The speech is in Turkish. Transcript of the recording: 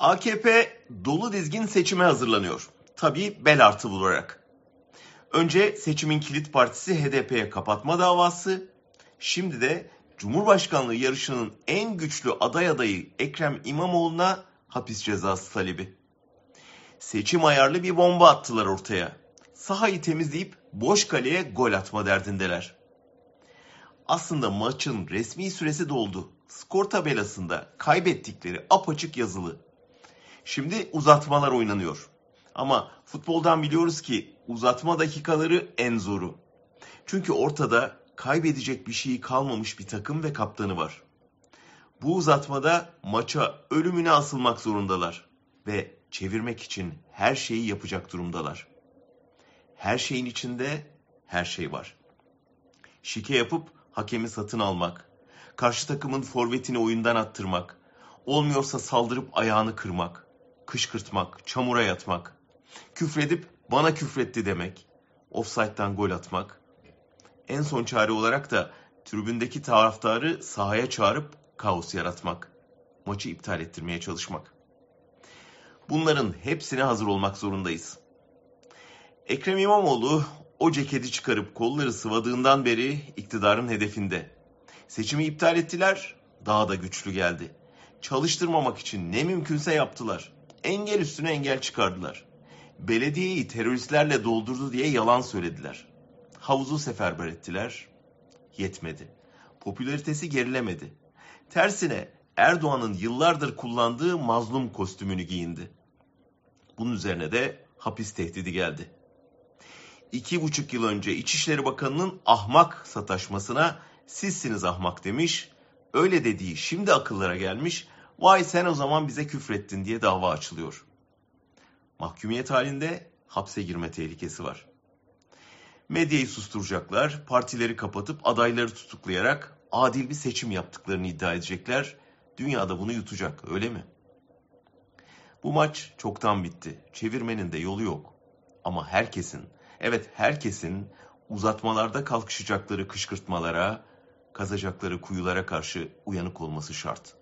AKP dolu dizgin seçime hazırlanıyor. Tabii bel artı vurarak. Önce seçimin kilit partisi HDP'ye kapatma davası, şimdi de Cumhurbaşkanlığı yarışının en güçlü aday adayı Ekrem İmamoğlu'na hapis cezası talebi. Seçim ayarlı bir bomba attılar ortaya. Sahayı temizleyip boş kaleye gol atma derdindeler. Aslında maçın resmi süresi doldu. Skor tabelasında kaybettikleri apaçık yazılı. Şimdi uzatmalar oynanıyor. Ama futboldan biliyoruz ki uzatma dakikaları en zoru. Çünkü ortada kaybedecek bir şey kalmamış bir takım ve kaptanı var. Bu uzatmada maça ölümüne asılmak zorundalar ve çevirmek için her şeyi yapacak durumdalar. Her şeyin içinde her şey var. Şike yapıp hakemi satın almak, karşı takımın forvetini oyundan attırmak, olmuyorsa saldırıp ayağını kırmak, kışkırtmak, çamura yatmak, küfredip bana küfretti demek, offside'dan gol atmak. En son çare olarak da tribündeki taraftarı sahaya çağırıp kaos yaratmak, maçı iptal ettirmeye çalışmak. Bunların hepsine hazır olmak zorundayız. Ekrem İmamoğlu o ceketi çıkarıp kolları sıvadığından beri iktidarın hedefinde. Seçimi iptal ettiler, daha da güçlü geldi. Çalıştırmamak için ne mümkünse yaptılar. Engel üstüne engel çıkardılar. Belediyeyi teröristlerle doldurdu diye yalan söylediler. Havuzu seferber ettiler. Yetmedi. Popülaritesi gerilemedi. Tersine Erdoğan'ın yıllardır kullandığı mazlum kostümünü giyindi. Bunun üzerine de hapis tehdidi geldi. İki buçuk yıl önce İçişleri Bakanı'nın ahmak sataşmasına sizsiniz ahmak demiş. Öyle dediği şimdi akıllara gelmiş. Vay sen o zaman bize küfrettin diye dava açılıyor. Mahkumiyet halinde hapse girme tehlikesi var. Medyayı susturacaklar, partileri kapatıp adayları tutuklayarak adil bir seçim yaptıklarını iddia edecekler. Dünyada bunu yutacak, öyle mi? Bu maç çoktan bitti. Çevirmenin de yolu yok. Ama herkesin, evet herkesin uzatmalarda kalkışacakları kışkırtmalara, kazacakları kuyulara karşı uyanık olması şart.